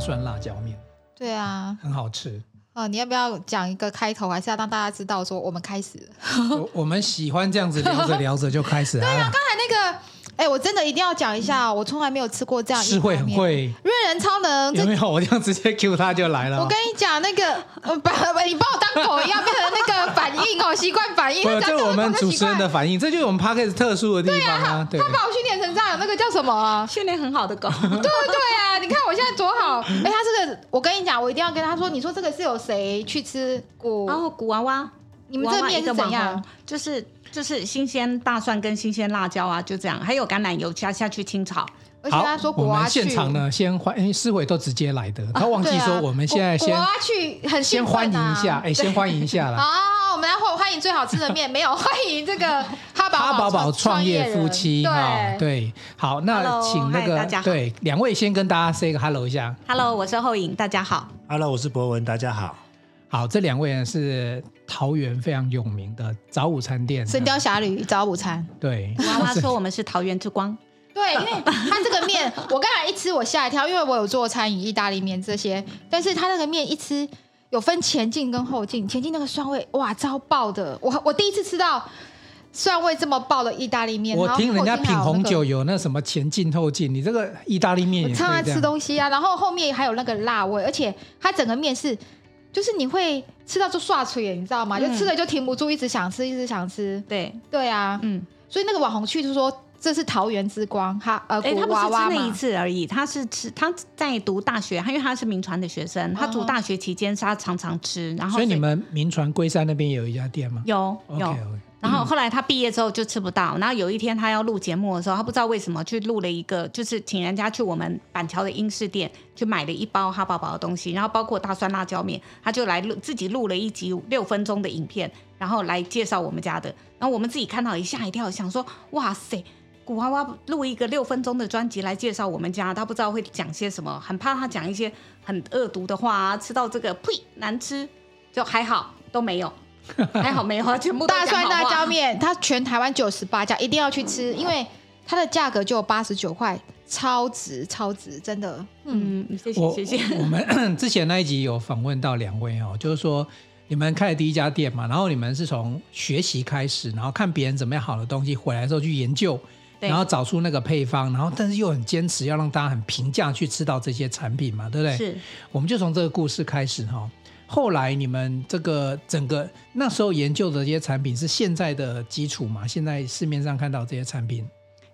蒜辣椒面。对啊，很好吃。哦，你要不要讲一个开头，还是要让大家知道说我们开始？我我们喜欢这样子聊着聊着就开始。对啊，刚哎，我真的一定要讲一下，我从来没有吃过这样。是会很会。瑞人超能有没有？我这样直接 Q 他就来了。我跟你讲，那个把你把我当狗一样，变成那个反应哦，习惯反应。这是我们主持人的反应，这就是我们 Podcast 特殊的地方啊。对，他把我训练成这样，那个叫什么？训练很好的狗。对对啊，你看我现在多好。哎，他这个，我跟你讲，我一定要跟他说，你说这个是有谁去吃过？然后古娃娃，你们这面是怎样？就是。就是新鲜大蒜跟新鲜辣椒啊，就这样，还有橄榄油加下去清炒。而且他说我们现场呢，先欢迎诗慧都直接来的，他忘记说我们现在先去很先欢迎一下，哎，先欢迎一下啦。好，我们来欢欢迎最好吃的面，没有欢迎这个 哈宝哈宝宝创业夫妻哈，对，好，那请那个对两位先跟大家 say 个 hello 一下。Hello，我是后影，大家好。Hello，我是博文，大家好。好，这两位呢是桃园非常有名的早午餐店，《神雕侠侣》早午餐。对，娃娃说我们是桃园之光。对，因为他这个面，我刚才一吃我吓一跳，因为我有做餐饮、意大利面这些，但是他那个面一吃有分前进跟后进，前进那个酸味哇超爆的，我我第一次吃到酸味这么爆的意大利面。我听人家品红酒有那什么前进后进，你这个意大利面也常常吃东西啊，然后后面还有那个辣味，而且它整个面是。就是你会吃到就刷嘴，你知道吗？嗯、就吃了就停不住，一直想吃，一直想吃。对对啊，嗯。所以那个网红去就说这是桃园之光，他呃，哎、欸，他不是吃那一次而已，他是吃他在读大学，他因为他是名传的学生，他读大学期间他常常吃，然后所以，所以你们名传龟山那边有一家店吗？有有。Okay, okay. 然后后来他毕业之后就吃不到，然后有一天他要录节目的时候，他不知道为什么去录了一个，就是请人家去我们板桥的英式店去买了一包哈宝宝的东西，然后包括大蒜辣椒面，他就来录自己录了一集六分钟的影片，然后来介绍我们家的。然后我们自己看到一吓一跳，想说哇塞，古娃娃录一个六分钟的专辑来介绍我们家，他不知道会讲些什么，很怕他讲一些很恶毒的话啊，吃到这个呸难吃，就还好都没有。还好没花，全部大蒜辣椒面，它全台湾九十八家，一定要去吃，因为它的价格就有八十九块，超值超值，真的。嗯，谢谢谢谢。我们 之前那一集有访问到两位哦，就是说你们开的第一家店嘛，然后你们是从学习开始，然后看别人怎么样好的东西回来之后去研究，然后找出那个配方，然后但是又很坚持要让大家很平价去吃到这些产品嘛，对不对？是。我们就从这个故事开始哈。后来你们这个整个那时候研究的这些产品是现在的基础吗？现在市面上看到这些产品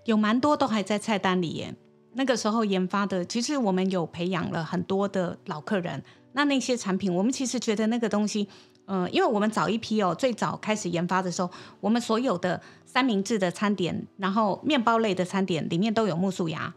有蛮多都还在菜单里耶。那个时候研发的，其实我们有培养了很多的老客人。那那些产品，我们其实觉得那个东西，呃，因为我们早一批哦，最早开始研发的时候，我们所有的三明治的餐点，然后面包类的餐点里面都有木薯芽。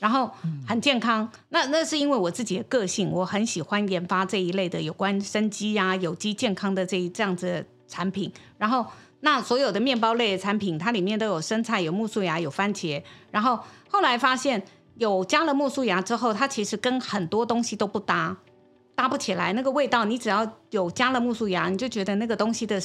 然后很健康，嗯、那那是因为我自己的个性，我很喜欢研发这一类的有关生机啊、有机健康的这一这样子的产品。然后那所有的面包类的产品，它里面都有生菜、有木薯芽、有番茄。然后后来发现有加了木薯芽之后，它其实跟很多东西都不搭，搭不起来。那个味道，你只要有加了木薯芽，你就觉得那个东西的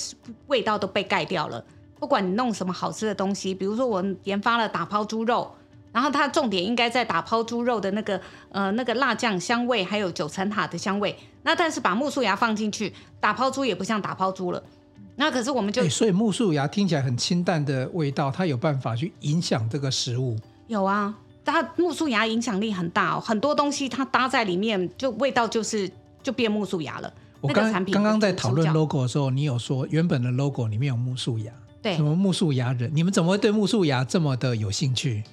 味道都被盖掉了。不管你弄什么好吃的东西，比如说我研发了打抛猪肉。然后它重点应该在打抛猪肉的那个呃那个辣酱香味，还有九层塔的香味。那但是把苜蓿芽放进去，打抛猪也不像打抛猪了。那可是我们就所以苜蓿芽听起来很清淡的味道，它有办法去影响这个食物？有啊，它苜蓿芽影响力很大哦，很多东西它搭在里面，就味道就是就变苜蓿芽了。我刚刚刚在讨论 logo 的时候，你有说原本的 logo 里面有木树芽，对，什么木树芽人？你们怎么会对木树芽这么的有兴趣？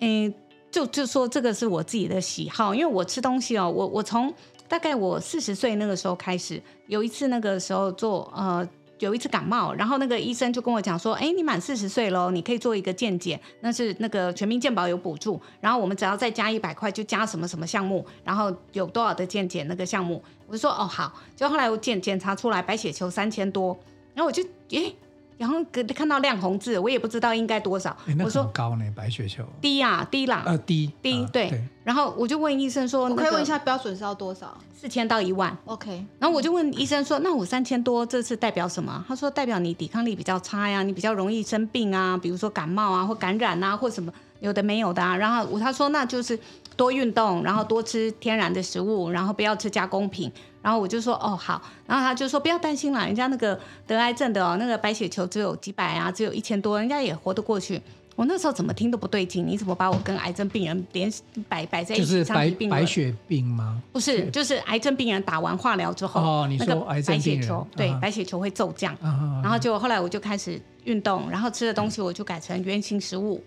嗯，就就说这个是我自己的喜好，因为我吃东西哦，我我从大概我四十岁那个时候开始，有一次那个时候做呃有一次感冒，然后那个医生就跟我讲说，哎，你满四十岁喽，你可以做一个健检，那是那个全民健保有补助，然后我们只要再加一百块就加什么什么项目，然后有多少的健检那个项目，我就说哦好，就后来我检检查出来白血球三千多，然后我就诶。然后看到亮红字，我也不知道应该多少。我说高呢，白血球低啊，低啦。呃，低低对。然后我就问医生说：“我可以问一下标准是要多少？”四千到一万。OK。然后我就问医生说：“那我三千多，这次代表什么？”他说：“代表你抵抗力比较差呀，你比较容易生病啊，比如说感冒啊，或感染啊，或什么有的没有的啊。然后我他说那就是多运动，然后多吃天然的食物，然后不要吃加工品。然后我就说哦好，然后他就说不要担心啦，人家那个得癌症的哦，那个白血球只有几百啊，只有一千多，人家也活得过去。我那时候怎么听都不对劲，你怎么把我跟癌症病人连摆摆在一起？就是白白血病吗？不是，就是癌症病人打完化疗之后，哦，你说那个白血球，对，啊、白血球会骤降，啊、然后就后来我就开始运动，然后吃的东西我就改成原型食物，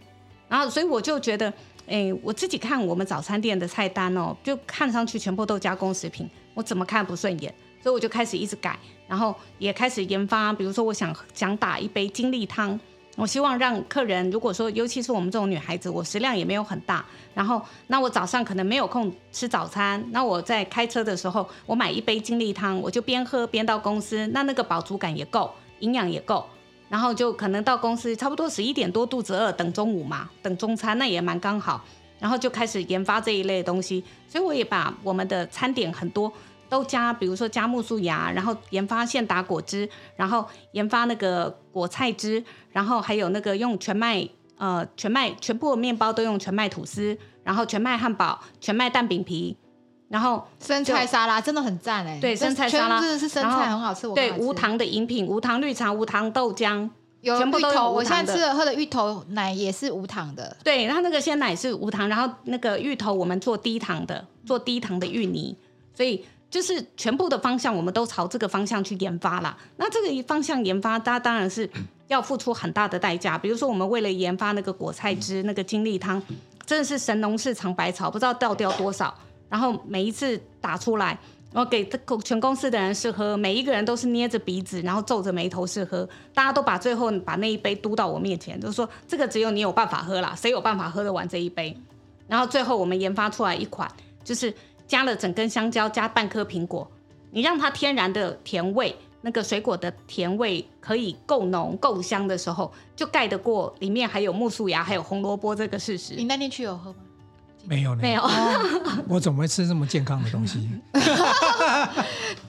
然后所以我就觉得，哎，我自己看我们早餐店的菜单哦，就看上去全部都加工食品，我怎么看不顺眼，所以我就开始一直改，然后也开始研发，比如说我想想打一杯精力汤。我希望让客人，如果说，尤其是我们这种女孩子，我食量也没有很大，然后那我早上可能没有空吃早餐，那我在开车的时候，我买一杯精力汤，我就边喝边到公司，那那个饱足感也够，营养也够，然后就可能到公司差不多十一点多肚子饿，等中午嘛，等中餐那也蛮刚好，然后就开始研发这一类的东西，所以我也把我们的餐点很多。都加，比如说加木薯芽，然后研发现打果汁，然后研发那个果菜汁，然后还有那个用全麦，呃，全麦全部面包都用全麦吐司，然后全麦汉堡，全麦蛋饼皮，然后生菜沙拉真的很赞哎，对，生菜沙拉真的是生菜很好吃，对，无糖的饮品，无糖绿茶，无糖豆浆，有全部都有。我现在吃的喝的芋头奶也是无糖的，对，然后那个鲜奶是无糖，然后那个芋头我们做低糖的，做低糖的芋泥，所以。就是全部的方向，我们都朝这个方向去研发啦。那这个方向研发，它当然是要付出很大的代价。比如说，我们为了研发那个果菜汁、那个精力汤，真的是神农氏尝百草，不知道倒掉多少。然后每一次打出来，然后给全公司的人试喝，每一个人都是捏着鼻子，然后皱着眉头试喝。大家都把最后把那一杯嘟到我面前，就说这个只有你有办法喝啦，谁有办法喝得完这一杯？然后最后我们研发出来一款，就是。加了整根香蕉，加半颗苹果，你让它天然的甜味，那个水果的甜味可以够浓够香的时候，就盖得过里面还有木素芽，还有红萝卜这个事实。你那天去有喝吗？没有，没有。我怎么会吃这么健康的东西？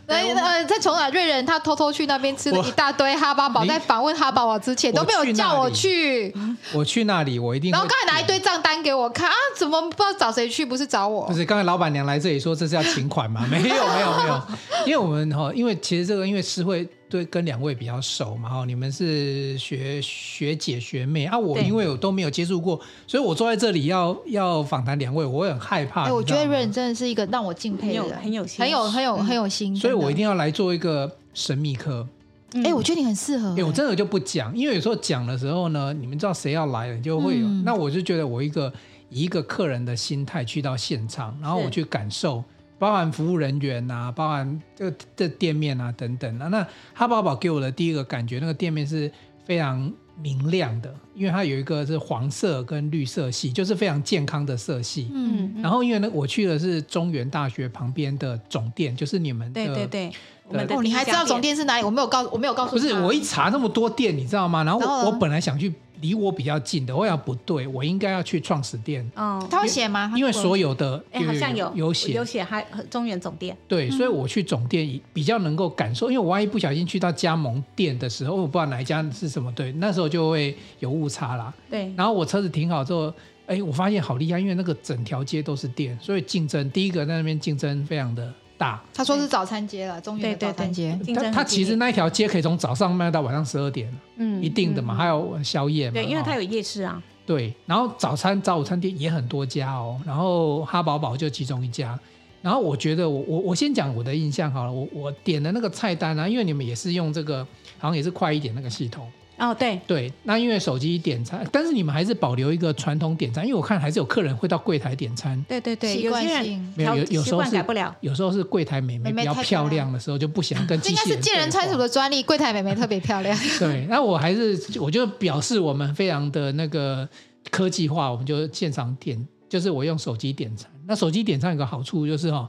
呃呃，在从哪瑞人他偷偷去那边吃了一大堆哈巴堡，在访问哈巴堡之前都没有叫我去。我去那里，我一定。然后刚才拿一堆账单给我看啊，怎么不知道找谁去？不是找我？不是，刚才老板娘来这里说这是要请款吗？没有，没有，没有。因为我们哈，因为其实这个因为诗慧。对，跟两位比较熟嘛，哈，你们是学学姐学妹啊，我因为我都没有接触过，所以我坐在这里要要访谈两位，我很害怕。哎，我觉得瑞仁真的是一个让我敬佩的人，很有很有很有很有心，所以我一定要来做一个神秘客。哎、嗯，我觉得你很适合。哎，我真的就不讲，因为有时候讲的时候呢，你们知道谁要来了，就会有。嗯、那我就觉得我一个以一个客人的心态去到现场，然后我去感受。包含服务人员呐、啊，包含这个这店面啊等等啊。那哈宝宝给我的第一个感觉，那个店面是非常明亮的，因为它有一个是黄色跟绿色系，就是非常健康的色系。嗯。然后因为呢，我去的是中原大学旁边的总店，就是你们的。对对对。哦，你还知道总店是哪里？我没有告，我没有告诉。不是，我一查那么多店，你知道吗？然后我本来想去。离我比较近的，我想不对，我应该要去创始店。哦，他会写吗？因为所有的，哎，好像有有写有写，还中原总店。对，所以我去总店比较能够感受，因为我万一不小心去到加盟店的时候，我不知道哪一家是什么，对，那时候就会有误差啦。对，然后我车子停好之后，哎，我发现好厉害，因为那个整条街都是店，所以竞争第一个在那边竞争非常的。大，他说是早餐街了，中原的早餐街。他他其实那一条街可以从早上卖到晚上十二点，嗯，一定的嘛，嗯、还有宵夜嘛。对，因为它有夜市啊。对，然后早餐早午餐店也很多家哦，然后哈宝堡就其中一家。然后我觉得我我我先讲我的印象好了，我我点的那个菜单啊，因为你们也是用这个，好像也是快一点那个系统。哦，对对，那因为手机点餐，但是你们还是保留一个传统点餐，因为我看还是有客人会到柜台点餐。对对对，习惯性没有有有时候是改不了，有时候是柜台美眉比较漂亮的时候就不想跟机器人。这应该是见人穿什的专利，柜台美眉特别漂亮。对，那我还是我就表示我们非常的那个科技化，我们就现场点，就是我用手机点餐。那手机点餐有个好处就是哈，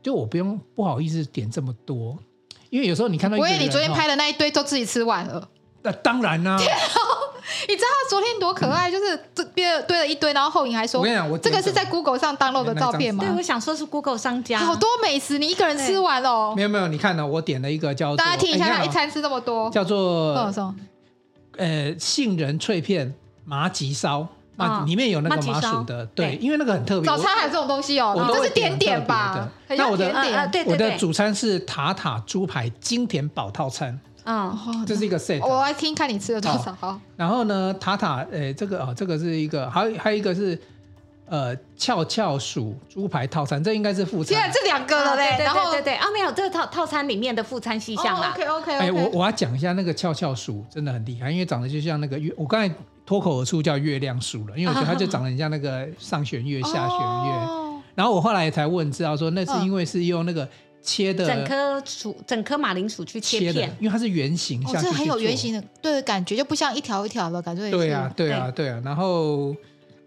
就我不用不好意思点这么多，因为有时候你看到，我以为你昨天拍的那一堆都自己吃完了。那当然啦、啊，你知道他昨天多可爱？就是这边堆了一堆，然后后影还说：“我跟你讲，我这个是在 Google 上 download 的照片吗？”对，我想说是 Google 商家，好多美食，你一个人吃完哦。没有没有，你看呢？我点了一个叫……大家听一下，他一餐吃这么多，叫做呃杏仁脆片麻吉烧，啊，里面有那个麻薯的，对，因为那个很特别。早餐还有这种东西哦，这是点点吧？那我的对我的主餐是塔塔猪排经典堡套餐，嗯，这是一个 set。我来听看你吃了多少。好，然后呢，塔塔，诶，这个哦，这个是一个，还有还有一个是。呃，翘翘鼠猪排套餐，这应该是副餐。现在这两个了嘞，然后对对对，啊没有，这个套套餐里面的副餐细项啦。OK OK。哎，我我要讲一下那个翘翘鼠真的很厉害，因为长得就像那个月，我刚才脱口而出叫月亮鼠了，因为我觉得它就长得很像那个上弦月、下弦月。然后我后来才问知道说，那是因为是用那个切的整颗薯、整颗马铃薯去切片，因为它是圆形下去。这很有圆形的对感觉，就不像一条一条的感觉。对啊，对啊，对啊，然后。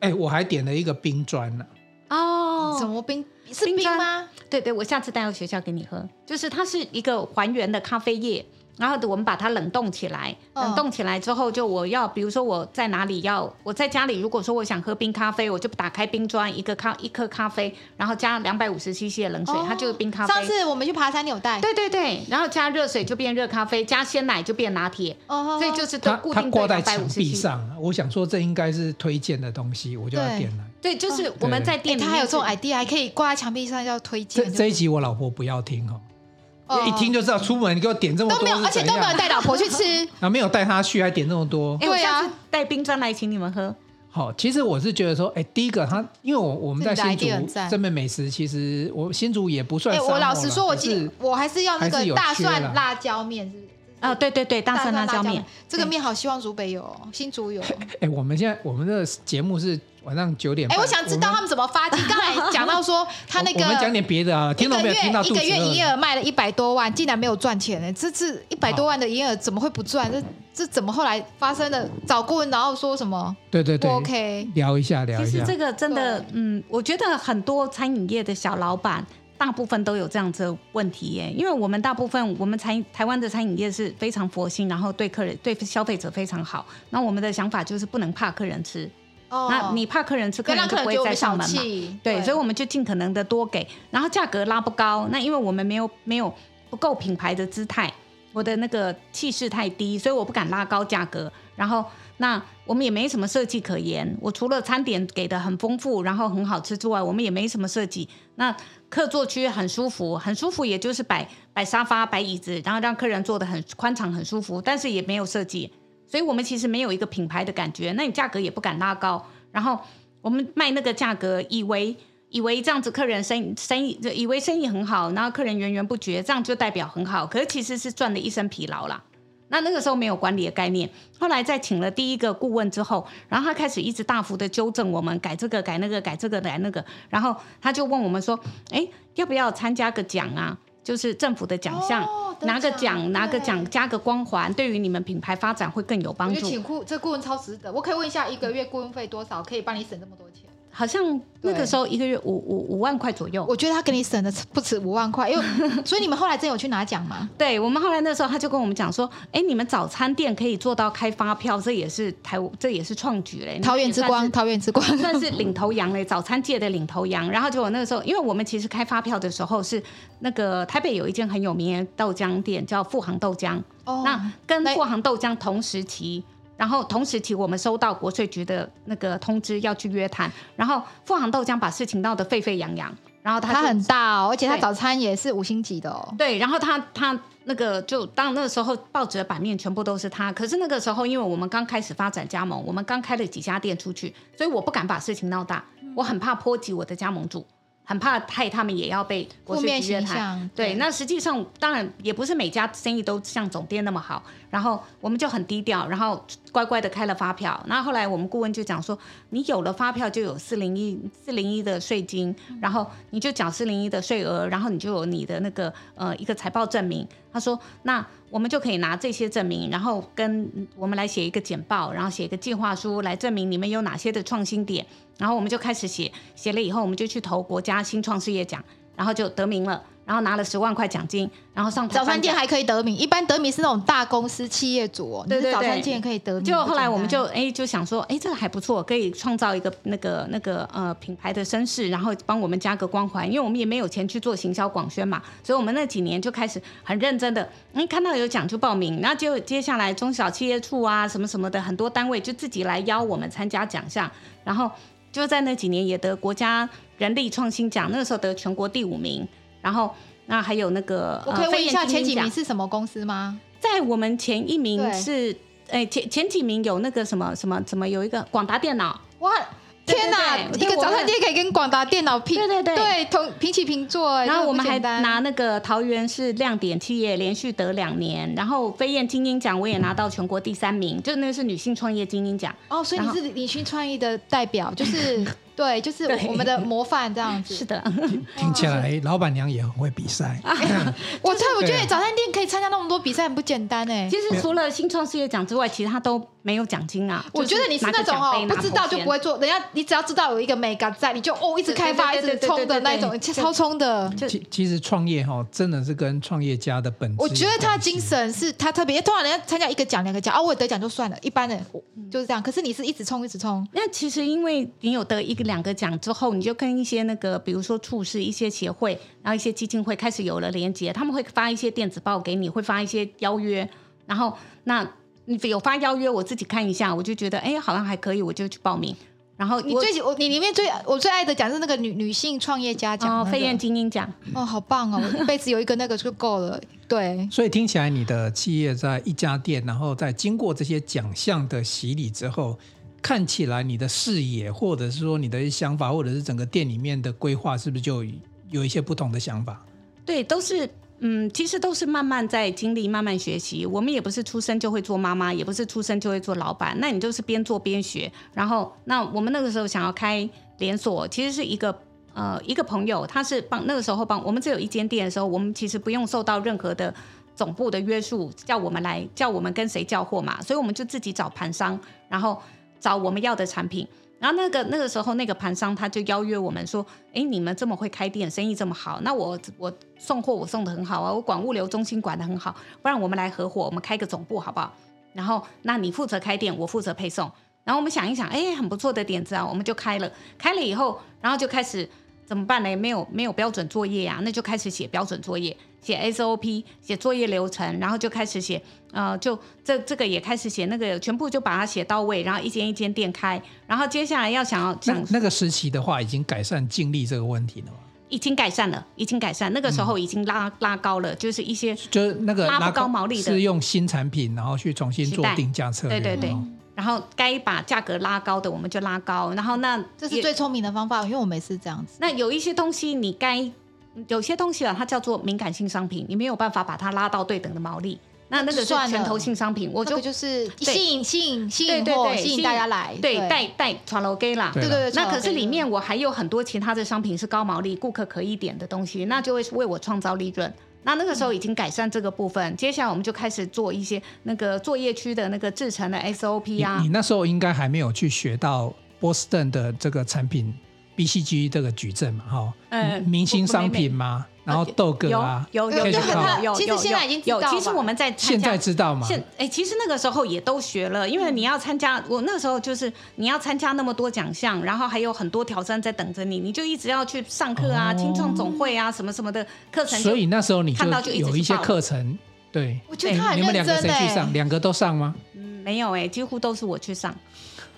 哎，我还点了一个冰砖呢。哦，什么冰？是冰吗？对对，我下次带到学校给你喝。就是它是一个还原的咖啡液。然后我们把它冷冻起来，冷冻起来之后，就我要，比如说我在哪里要，我在家里，如果说我想喝冰咖啡，我就打开冰砖，一个咖一颗咖啡，然后加两百五十 CC 的冷水，它就是冰咖啡。上次我们去爬山，你有带？对对对，然后加热水就变热咖啡，加鲜奶就变拿铁。哦，所以就是都固定在两百五十 CC。壁上，我想说这应该是推荐的东西，我就要点了。对，就是我们在店里，它还有这种 idea，还可以挂在墙壁上要推荐。这这一集我老婆不要听哦。一听就知道出门，你给我点这么多都没有，而且都没有带老婆去吃，然 后没有带她去，还点这么多。对啊，带冰砖来请你们喝。好，其实我是觉得说，哎，第一个他，因为我我们在新竹这边美食，其实我新竹也不算。哎，我老实说，我记我还是要那个大蒜辣椒面，是不是？啊，对对对，大蒜辣椒面，这个面好希望竹北有，新竹有。哎，我们现在我们的节目是。晚上九点。哎，我想知道他们怎么发迹。刚才讲到说他那个，我们讲点别的啊。听到没有？听到一个月营业额卖了一百多万，竟然没有赚钱呢？这次一百多万的营业额怎么会不赚？这这怎么后来发生的？找顾问然后说什么？对对对，OK，聊一下聊一下。其实这个真的，嗯，我觉得很多餐饮业的小老板，大部分都有这样子的问题耶。因为我们大部分我们餐台湾的餐饮业是非常佛心，然后对客人对消费者非常好。那我们的想法就是不能怕客人吃。那你怕客人吃，客人就不会再上门嘛？对，所以我们就尽可能的多给，然后价格拉不高。那因为我们没有没有不够品牌的姿态，我的那个气势太低，所以我不敢拉高价格。然后那我们也没什么设计可言。我除了餐点给的很丰富，然后很好吃之外，我们也没什么设计。那客座区很舒服，很舒服，也就是摆摆沙发、摆椅子，然后让客人坐得很宽敞、很舒服，但是也没有设计。所以我们其实没有一个品牌的感觉，那你价格也不敢拉高，然后我们卖那个价格，以为以为这样子客人生生意，以为生意很好，然后客人源源不绝，这样就代表很好，可是其实是赚了一身疲劳啦。那那个时候没有管理的概念，后来在请了第一个顾问之后，然后他开始一直大幅的纠正我们，改这个改那个改这个改那个，然后他就问我们说，哎，要不要参加个奖啊？就是政府的奖项，哦、拿个奖，拿个奖，加个光环，对于你们品牌发展会更有帮助。请顾这顾问超值得，我可以问一下，一个月顾问费多少，可以帮你省这么多钱？好像那个时候一个月五五五万块左右，我觉得他给你省的不止五万块，因为 所以你们后来真有去拿奖吗？对，我们后来那时候他就跟我们讲说，哎，你们早餐店可以做到开发票，这也是台这也是创举嘞，桃园之光，桃园之光 算是领头羊嘞，早餐界的领头羊。然后就我那个时候，因为我们其实开发票的时候是那个台北有一间很有名的豆浆店叫富航豆浆，哦，那跟富航豆浆同时期。然后同时期，我们收到国税局的那个通知要去约谈，然后富航豆浆把事情闹得沸沸扬扬，然后他他很大哦，而且他早餐也是五星级的哦。对，然后他他那个就当那个时候报纸的版面全部都是他，可是那个时候因为我们刚开始发展加盟，我们刚开了几家店出去，所以我不敢把事情闹大，我很怕波及我的加盟主。很怕害他们也要被国税局约谈，对，那实际上当然也不是每家生意都像总店那么好，然后我们就很低调，然后乖乖的开了发票。那后来我们顾问就讲说，你有了发票就有四零一四零一的税金，然后你就缴四零一的税额，然后你就有你的那个呃一个财报证明。他说，那我们就可以拿这些证明，然后跟我们来写一个简报，然后写一个计划书来证明你们有哪些的创新点。然后我们就开始写，写了以后我们就去投国家新创事业奖，然后就得名了。然后拿了十万块奖金，然后上早餐店还可以得名，一般得名是那种大公司企业主哦，对对对，早餐店可以得名。就后来我们就哎就想说，哎这个还不错，可以创造一个那个那个呃品牌的声势，然后帮我们加个光环，因为我们也没有钱去做行销广宣嘛，所以我们那几年就开始很认真的，哎看到有奖就报名，然后就接下来中小企业处啊什么什么的很多单位就自己来邀我们参加奖项，然后就在那几年也得国家人力创新奖，那个时候得全国第五名，然后。那还有那个，我可以问一下前几名是什么公司吗？在我们前一名是，哎前前几名有那个什么什么什么有一个广达电脑哇。天哪！一个早餐店可以跟广达电脑平，对对对，对同平起平坐。然后我们还拿那个桃园市亮点企业连续得两年，然后飞燕精英奖我也拿到全国第三名，就那个是女性创业精英奖。哦，所以你是女性创业的代表，就是 对，就是我们的模范这样子。是的，听起来老板娘也很会比赛。我猜，我觉得早餐店可以参加那么多比赛很不简单哎。其实除了新创事业奖之外，其他都没有奖金啊。我觉得你是那种哦，不知道就不会做，人家你只要知道有一个 mega 在，你就哦一直开发，一直冲的那种，超冲的。其其实创业哈，真的是跟创业家的本质。我觉得他的精神是他特别，通常人家参加一个奖两个奖，啊，我得奖就算了，一般的就是这样。可是你是一直冲一直冲。那其实因为你有得一个两个奖之后，你就跟一些那个，比如说处事一些协会，然后一些基金会开始有了连接，他们会发一些电子报给你，会发一些邀约，然后那。你有发邀约，我自己看一下，我就觉得哎，好像还可以，我就去报名。然后你最我你里面最我最爱的奖是那个女女性创业家奖，哦，飞燕精英奖，哦，好棒哦，我一辈子有一个那个就够了。对，所以听起来你的企业在一家店，然后在经过这些奖项的洗礼之后，看起来你的视野，或者是说你的想法，或者是整个店里面的规划，是不是就有一些不同的想法？对，都是。嗯，其实都是慢慢在经历，慢慢学习。我们也不是出生就会做妈妈，也不是出生就会做老板。那你就是边做边学。然后，那我们那个时候想要开连锁，其实是一个呃一个朋友，他是帮那个时候帮我们只有一间店的时候，我们其实不用受到任何的总部的约束，叫我们来叫我们跟谁交货嘛，所以我们就自己找盘商，然后找我们要的产品。然后那个那个时候，那个盘商他就邀约我们说：“哎，你们这么会开店，生意这么好，那我我送货我送的很好啊，我管物流中心管的很好，不然我们来合伙，我们开个总部好不好？然后那你负责开店，我负责配送。然后我们想一想，哎，很不错的点子啊，我们就开了。开了以后，然后就开始。”怎么办呢？没有没有标准作业啊，那就开始写标准作业，写 SOP，写作业流程，然后就开始写，呃，就这这个也开始写，那个全部就把它写到位，然后一间一间店开，然后接下来要想要那那个时期的话，已经改善净利这个问题了吗？已经改善了，已经改善，那个时候已经拉、嗯、拉高了，就是一些就是那个拉不高毛利的，是用新产品，然后去重新做定价策略，对对对。嗯然后该把价格拉高的，我们就拉高。然后那这是最聪明的方法，因为我每次这样子。那有一些东西，你该有些东西啊，它叫做敏感性商品，你没有办法把它拉到对等的毛利。那那个是拳头性商品，我就就是吸引吸引吸引货，吸引大家来，对带带传楼给啦。对对对。那可是里面我还有很多其他的商品是高毛利、顾客可以点的东西，那就会为我创造利润。那那个时候已经改善这个部分，接下来我们就开始做一些那个作业区的那个制成的 SOP 啊。你，你那时候应该还没有去学到波士顿的这个产品 BCG 这个矩阵嘛？哈，嗯，明星商品吗？然后豆哥啊，有有有其实现在已经有。其实我们在现在知道吗？现哎，其实那个时候也都学了，因为你要参加，我那个时候就是你要参加那么多奖项，然后还有很多挑战在等着你，你就一直要去上课啊，青创总会啊，什么什么的课程。所以那时候你看到就有一些课程，对，我觉得他很认真。你们两个谁去上？两个都上吗？嗯，没有哎，几乎都是我去上。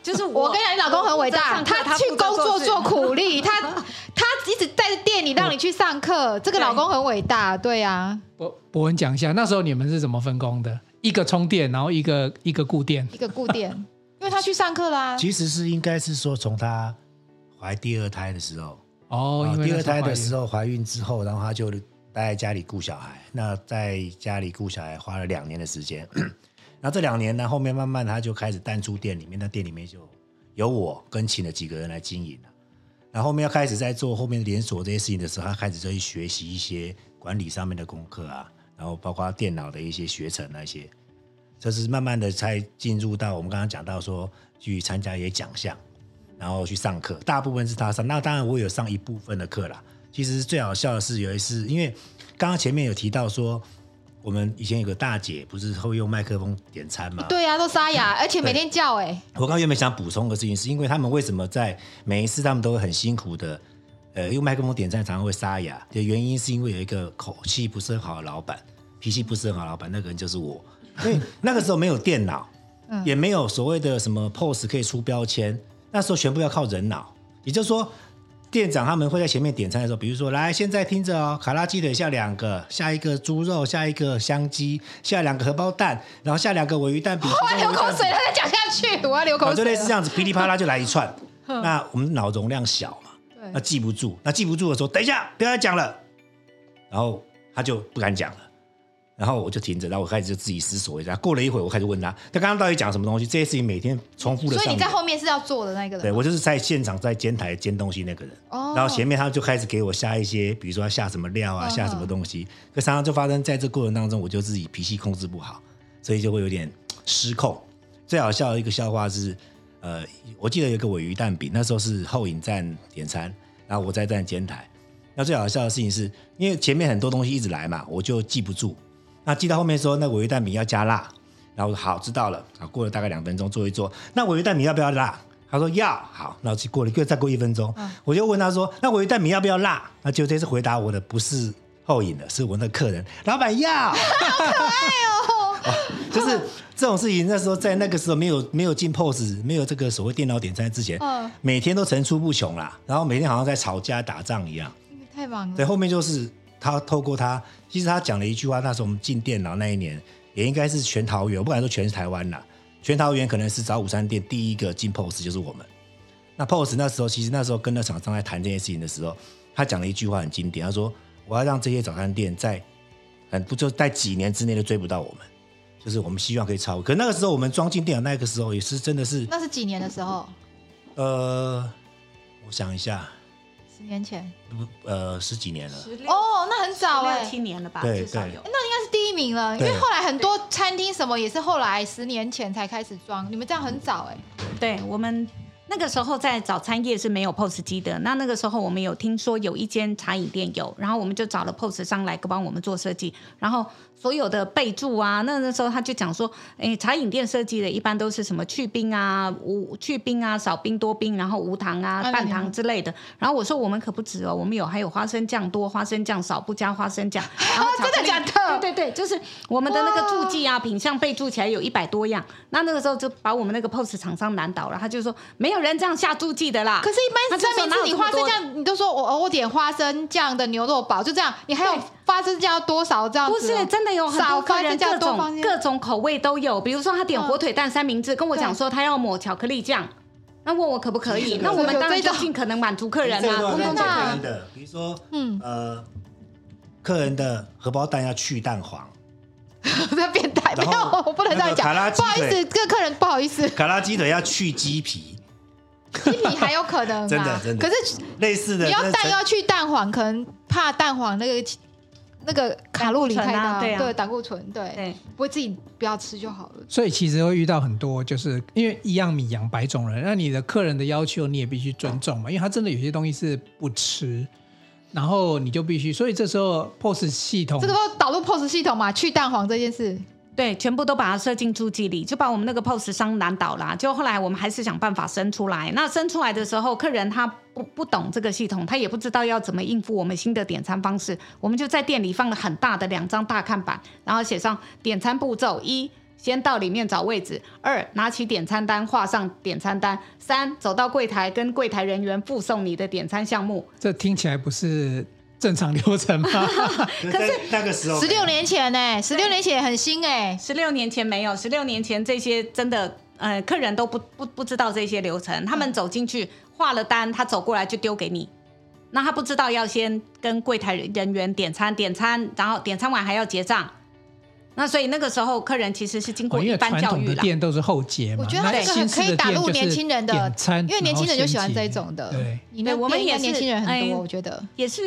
就是我跟你讲，你老公很伟大，他去工作做苦力，他他一直在店里让你去上课，这个老公很伟大，对呀。博博文讲一下，那时候你们是怎么分工的？一个充电，然后一个一个固电，一个固电，因为他去上课啦。其实是应该是说，从他怀第二胎的时候，哦，因为第二胎的时候怀孕之后，然后他就待在家里顾小孩。那在家里顾小孩花了两年的时间。那这两年呢，后面慢慢他就开始淡出店里面，那店里面就有我跟请了几个人来经营了。然后面要开始在做后面连锁这些事情的时候，他开始就去学习一些管理上面的功课啊，然后包括电脑的一些学程那些，这是慢慢的才进入到我们刚刚讲到说去参加一些奖项，然后去上课，大部分是他上，那当然我有上一部分的课啦，其实最好笑的是有一次，因为刚刚前面有提到说，我们以前有个大姐不是会用麦克风点餐吗？对啊，都沙哑，而且每天叫哎、欸。我刚刚原本想补充个事情，是因为他们为什么在每一次他们都会很辛苦的，呃，用麦克风点餐常常会沙哑的原因，是因为有一个口气不是很好的老板，脾气不是很好的老板，那个人就是我。因为那个时候没有电脑，也没有所谓的什么 POS 可以出标签，那时候全部要靠人脑，也就是说。店长他们会在前面点餐的时候，比如说，来，现在听着哦，卡拉鸡腿下两个，下一个猪肉，下一个香鸡，下两个荷包蛋，然后下两个尾鱼蛋饼。我要流口水，他再讲下去，我要流口水。就类似这样子，噼里啪啦就来一串。那我们脑容量小嘛，那记不住，那记不住的时候，等一下，不要再讲了，然后他就不敢讲了。然后我就停着，然后我开始就自己思索一下。过了一会，我开始问他，他刚刚到底讲什么东西？这些事情每天重复的。所以你在后面是要做的那个人。对，我就是在现场在监台煎东西那个人。哦。然后前面他就开始给我下一些，比如说下什么料啊，下什么东西。可常常就发生在这过程当中，我就自己脾气控制不好，所以就会有点失控。最好笑的一个笑话是，呃，我记得有个尾鱼蛋饼，那时候是后影站点餐，然后我在站煎台。那最好笑的事情是因为前面很多东西一直来嘛，我就记不住。那寄到后面说，那鮪鱼蛋米要加辣，然后我说好，知道了。啊，过了大概两分钟，做一做。那鮪鱼蛋米要不要辣？他说要。好，然后过了又再过一分钟，我就问他说，那我鱼蛋米要不要辣？那就这次回答我的不是后引的，是我那客人，老板要。好可爱哦，哦。就是这种事情，那时候在那个时候没有没有进 POS，没有这个所谓电脑点餐之前，每天都层出不穷啦。然后每天好像在吵架打仗一样。太忙了。对，后面就是。他透过他，其实他讲了一句话。那时候我们进电脑那一年，也应该是全桃园，不敢说全台湾啦，全桃园可能是找午餐店第一个进 POS 就是我们。那 POS 那时候，其实那时候跟那厂商在谈这件事情的时候，他讲了一句话很经典，他说：“我要让这些早餐店在很不就在几年之内都追不到我们，就是我们希望可以超。”可那个时候我们装进电脑那个时候也是真的是，那是几年的时候？呃，我想一下。十年前，呃，十几年了。哦，那很早哎，七年了吧？对，至少有。那应该是第一名了，因为后来很多餐厅什么也是后来十年前才开始装，你们这样很早哎。对，我们那个时候在早餐业是没有 POS 机的。那那个时候我们有听说有一间茶饮店有，然后我们就找了 POS 商来帮我们做设计，然后。所有的备注啊，那那时候他就讲说，哎，茶饮店设计的一般都是什么去冰啊、无去冰啊、少冰多冰，然后无糖啊、半糖之类的。然后我说我们可不止哦，我们有还有花生酱多、花生酱少，不加花生酱。然后 真的假的？对对对，就是我们的那个注记啊，品相备注起来有一百多样。那那个时候就把我们那个 POS 厂商难倒了，他就说没有人这样下注记的啦。可是，一般三明治你花生酱，你都说我我点花生酱的牛肉堡，就这样，你还有花生酱多少这样子？不是真的。有很多客人各种各种口味都有，比如说他点火腿蛋三明治，跟我讲说他要抹巧克力酱，那问我可不可以？那我们当然就尽可能满足客人啊，通通的，比如说，嗯呃，客人的荷包蛋要去蛋黄，不要变态，没有，我不能这样讲，不好意思，这个客人不好意思，卡拉鸡腿要去鸡皮，鸡皮还有可能，真的真的，可是类似的，你要蛋要去蛋黄，可能怕蛋黄那个。那个卡路里太大，对胆固醇，对，不会自己不要吃就好了。所以其实会遇到很多，就是因为一样米养百种人，那你的客人的要求你也必须尊重嘛，因为他真的有些东西是不吃，然后你就必须，所以这时候 POS 系统，这个导入 POS 系统嘛，去蛋黄这件事。对，全部都把它设进注记里，就把我们那个 POS 商难倒了。就后来我们还是想办法生出来。那生出来的时候，客人他不不懂这个系统，他也不知道要怎么应付我们新的点餐方式。我们就在店里放了很大的两张大看板，然后写上点餐步骤：一，先到里面找位置；二，拿起点餐单画上点餐单；三，走到柜台跟柜台人员附送你的点餐项目。这听起来不是。正常流程吗？可是那个时候，十六年前呢？十六年前很新哎，十六年前没有，十六年前这些真的，呃，客人都不不不知道这些流程。他们走进去画了单，他走过来就丢给你，那他不知道要先跟柜台人员点餐，点餐，然后点餐完还要结账。那所以那个时候客人其实是经过一般教育，的店都是后结嘛。我觉得这个可以打入年轻人的，因为年轻人就喜欢这种的。对，你们我们也年轻人很多，我觉得也是。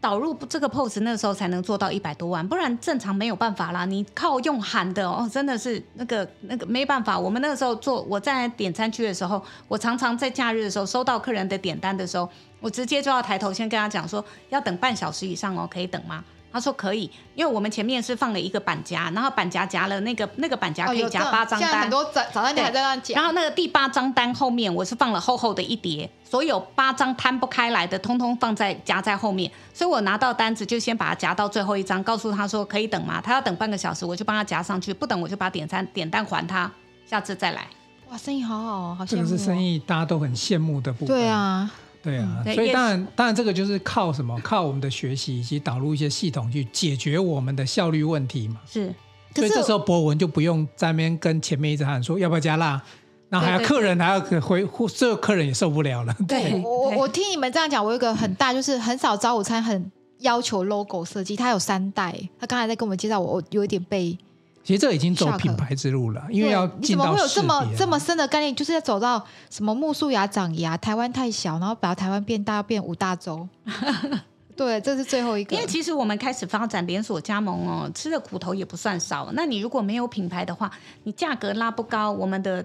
导入这个 POS 那时候才能做到一百多万，不然正常没有办法啦。你靠用喊的哦，真的是那个那个没办法。我们那个时候做，我在点餐区的时候，我常常在假日的时候收到客人的点单的时候，我直接就要抬头先跟他讲说，要等半小时以上哦，可以等吗？他说可以，因为我们前面是放了一个板夹，然后板夹夹了那个那个板夹可以夹八张单。现在很多早早餐店还在那夹。然后那个第八张单后面，我是放了厚厚的一叠，所有八张摊不开来的，通通放在夹在后面。所以我拿到单子就先把它夹到最后一张，告诉他说可以等吗？他要等半个小时，我就帮他夹上去；不等我就把点餐点单还他，下次再来。哇，生意好好哦，好羡慕哦。这个是生意大家都很羡慕的部分。对啊。对啊，所以当然，当然这个就是靠什么？靠我们的学习以及导入一些系统去解决我们的效率问题嘛。是，所以这时候博文就不用在那边跟前面一直喊说要不要加辣，然后还要客人还要回，这个客人也受不了了。对，对我我听你们这样讲，我有一个很大就是很少早午餐很要求 logo 设计，他有三代。他刚才在跟我们介绍，我我有一点被。其实这已经走品牌之路了，因为要进到你怎么会有这么这么深的概念？就是要走到什么木树芽长芽，台湾太小，然后把台湾变大，要变五大洲。对，这是最后一个。因为其实我们开始发展连锁加盟哦，吃的苦头也不算少。那你如果没有品牌的话，你价格拉不高，我们的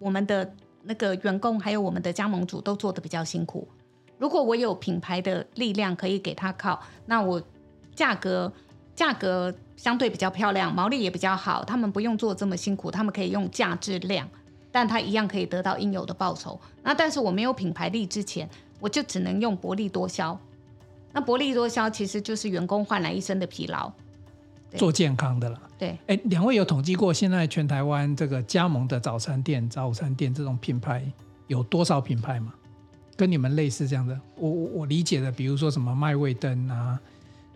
我们的那个员工还有我们的加盟主都做的比较辛苦。如果我有品牌的力量可以给他靠，那我价格价格。相对比较漂亮，毛利也比较好，他们不用做这么辛苦，他们可以用价质量，但他一样可以得到应有的报酬。那但是我没有品牌力之前，我就只能用薄利多销。那薄利多销其实就是员工换来一身的疲劳。做健康的了。对，哎，两位有统计过现在全台湾这个加盟的早餐店、早午餐店这种品牌有多少品牌吗？跟你们类似这样的？我我我理解的，比如说什么麦味登啊。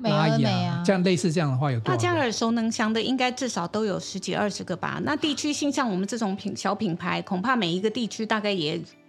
美啊美啊，这样类似这样的话有多少？大家耳熟能详的应该至少都有十几二十个吧。那地区性像我们这种品小品牌，恐怕每一个地区大概也恐。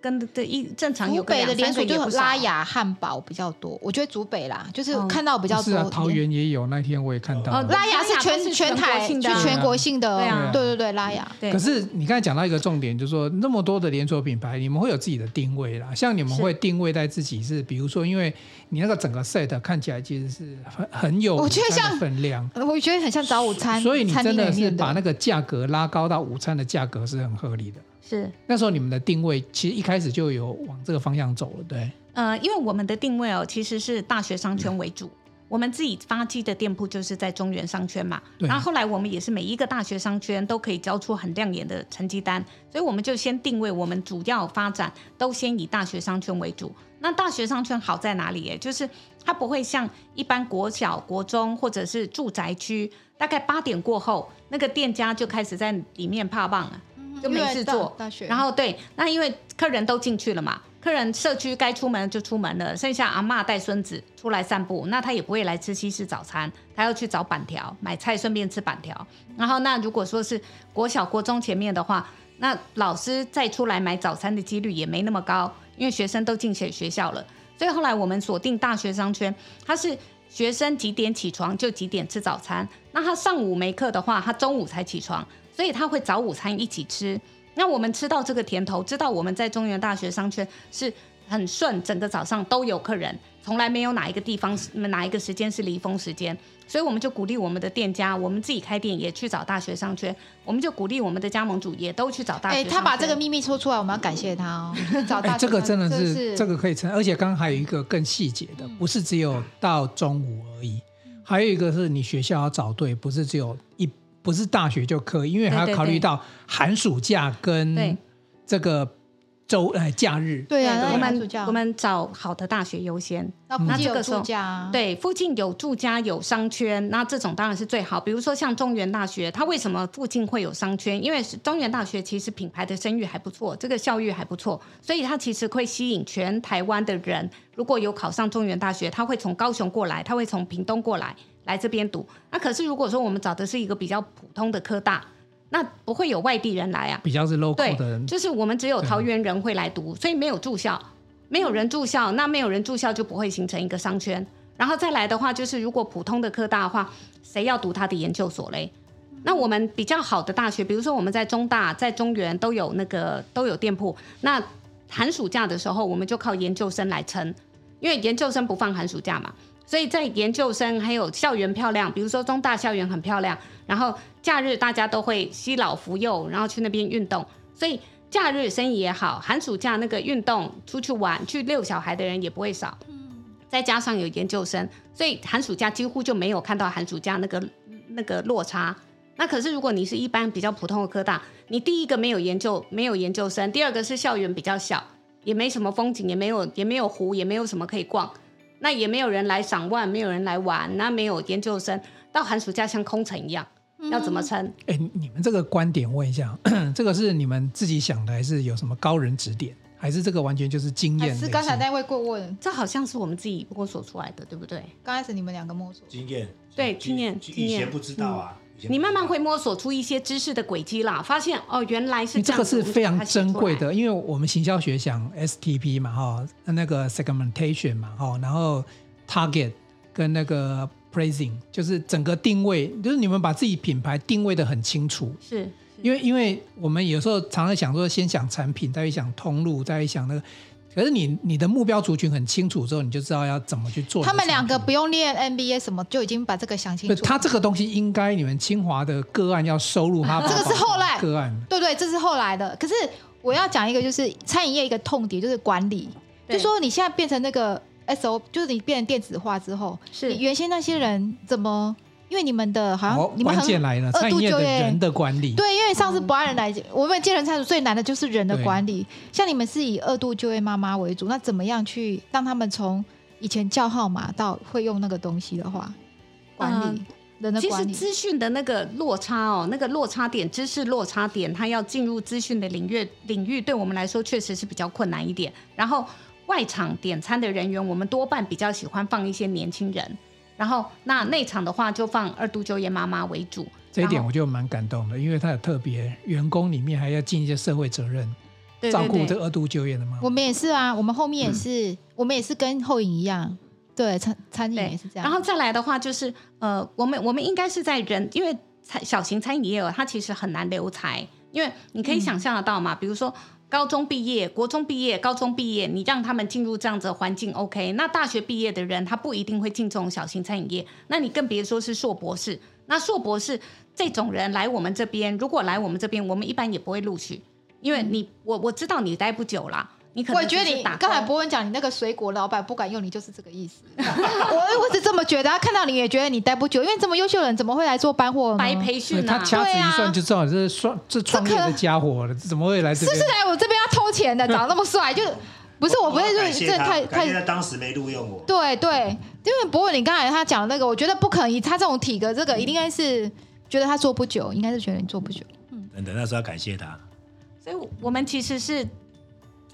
跟的一正常有个两个，北的连锁就拉雅汉堡比较多，我觉得竹北啦，就是看到比较多。是啊，桃园也有，那天我也看到。哦拉雅是全全台是全国性的，对啊，对对对，拉雅。可是你刚才讲到一个重点，就是说那么多的连锁品牌，你们会有自己的定位啦。像你们会定位在自己是，比如说，因为你那个整个 set 看起来其实是很很有，我觉得像分量，我觉得很像早午餐，所以你真的是把那个价格拉高到午餐的价格是很合理的。是那时候你们的定位其实一开始就有往这个方向走了，对？呃，因为我们的定位哦，其实是大学商圈为主。嗯、我们自己发迹的店铺就是在中原商圈嘛。然后后来我们也是每一个大学商圈都可以交出很亮眼的成绩单，所以我们就先定位我们主要发展都先以大学商圈为主。那大学商圈好在哪里？哎，就是它不会像一般国小、国中或者是住宅区，大概八点过后，那个店家就开始在里面趴棒了。就没事做，然后对，那因为客人都进去了嘛，客人社区该出门就出门了，剩下阿嬷带孙子出来散步，那他也不会来吃西式早餐，他要去找板条买菜，顺便吃板条。然后那如果说是国小国中前面的话，那老师再出来买早餐的几率也没那么高，因为学生都进学学校了。所以后来我们锁定大学商圈，他是学生几点起床就几点吃早餐，那他上午没课的话，他中午才起床。所以他会早午餐一起吃，那我们吃到这个甜头，知道我们在中原大学商圈是很顺，整个早上都有客人，从来没有哪一个地方哪一个时间是离峰时间，所以我们就鼓励我们的店家，我们自己开店也去找大学商圈，我们就鼓励我们的加盟主也都去找大学商圈。哎，他把这个秘密说出来，我们要感谢他哦。找大学这个真的是，是这个可以成，而且刚刚还有一个更细节的，不是只有到中午而已，还有一个是你学校要找对，不是只有一。不是大学就可以，因为还要考虑到寒暑假跟这个周呃假日。对啊，我们我们找好的大学优先。那附近有住家，对，附近有住家有商圈，那这种当然是最好。比如说像中原大学，它为什么附近会有商圈？因为中原大学其实品牌的声誉还不错，这个效益还不错，所以它其实会吸引全台湾的人。如果有考上中原大学，他会从高雄过来，他会从屏东过来。来这边读，那可是如果说我们找的是一个比较普通的科大，那不会有外地人来啊，比较是 local 的人，就是我们只有桃园人会来读，所以没有住校，没有人住校，那没有人住校就不会形成一个商圈。然后再来的话，就是如果普通的科大的话，谁要读他的研究所嘞？那我们比较好的大学，比如说我们在中大、在中原都有那个都有店铺，那寒暑假的时候，我们就靠研究生来撑。因为研究生不放寒暑假嘛，所以在研究生还有校园漂亮，比如说中大校园很漂亮，然后假日大家都会惜老扶幼，然后去那边运动，所以假日生意也好，寒暑假那个运动出去玩去遛小孩的人也不会少。再加上有研究生，所以寒暑假几乎就没有看到寒暑假那个那个落差。那可是如果你是一般比较普通的科大，你第一个没有研究没有研究生，第二个是校园比较小。也没什么风景，也没有也没有湖，也没有什么可以逛，那也没有人来赏玩，没有人来玩，那没有研究生，到寒暑假像空城一样，嗯、要怎么撑？哎，你们这个观点问一下，这个是你们自己想的，还是有什么高人指点，还是这个完全就是经验？是刚才那位顾问，这好像是我们自己摸索出来的，对不对？刚开始你们两个摸索经验，对经验，经验，以前不知道啊。嗯你慢慢会摸索出一些知识的轨迹啦，发现哦，原来是这样。这个是非常珍贵的，因为我们行销学讲 STP 嘛，哈，那个 segmentation 嘛，哈，然后 target 跟那个 pricing 就是整个定位，就是你们把自己品牌定位的很清楚。是，是因为因为我们有时候常常想说，先想产品，再去想通路，再去想那个。可是你你的目标族群很清楚之后，你就知道要怎么去做。他们两个不用练 NBA 什么，就已经把这个想清楚。他这个东西应该你们清华的个案要收入他。这个是后来个案。对对，这是后来的。可是我要讲一个，就是餐饮业一个痛点，就是管理。就说你现在变成那个 SO，就是你变成电子化之后，是你原先那些人怎么？因为你们的好像你们很关键来了，餐饮业的人的管理。对，因为上次不按人来讲，我们接人餐组最难的就是人的管理。像你们是以二度就业妈妈为主，那怎么样去让他们从以前叫号码到会用那个东西的话，管理、呃、人的管理？其实资讯的那个落差哦，那个落差点，知识落差点，他要进入资讯的领域领域，对我们来说确实是比较困难一点。然后外场点餐的人员，我们多半比较喜欢放一些年轻人。然后那内场的话就放二度就业妈妈为主，这一点我就蛮感动的，因为他有特别员工里面还要尽一些社会责任，对对对，照顾这二度就业的妈妈。我们也是啊，我们后面也是，嗯、我们也是跟后影一样，对餐餐饮也是这样。然后再来的话就是呃，我们我们应该是在人，因为餐小型餐饮业哦，它其实很难留才，因为你可以想象得到嘛，嗯、比如说。高中毕业、国中毕业、高中毕业，你让他们进入这样子的环境，OK？那大学毕业的人，他不一定会进这种小型餐饮业，那你更别说是硕博士。那硕博士这种人来我们这边，如果来我们这边，我们一般也不会录取，因为你我我知道你待不久啦。你可能我觉得你刚才博文讲你那个水果老板不敢用你，就是这个意思。我我是这么觉得，他看到你也觉得你待不久，因为这么优秀的人怎么会来做搬货？白培训啊！他掐指一算就知道这是创这创业的家伙了，怎么会来？是是来我这边要偷钱的，长得那么帅，就不是我不是就这太太。当时没录用我。对对，因为博文你刚才他讲的那个，我觉得不可能，以他这种体格，这个一定应该是觉得他做不久，应该是觉得你做不久。嗯，等等，那时候要感谢他。所以我们其实是。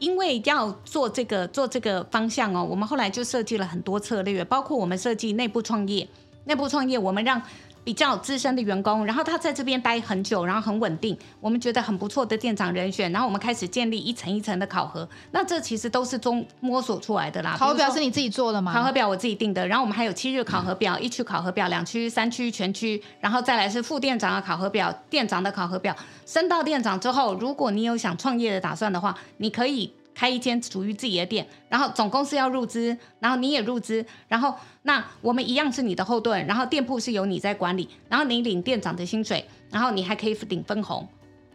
因为要做这个做这个方向哦，我们后来就设计了很多策略，包括我们设计内部创业。内部创业，我们让比较资深的员工，然后他在这边待很久，然后很稳定，我们觉得很不错的店长人选，然后我们开始建立一层一层的考核。那这其实都是中摸索出来的啦。考核表是你自己做的吗？考核表我自己定的。然后我们还有七日考核表、一区考核表、两区、三区全区，然后再来是副店长的考核表、店长的考核表。升到店长之后，如果你有想创业的打算的话，你可以。开一间属于自己的店，然后总公司要入资，然后你也入资，然后那我们一样是你的后盾，然后店铺是由你在管理，然后你领店长的薪水，然后你还可以领分红。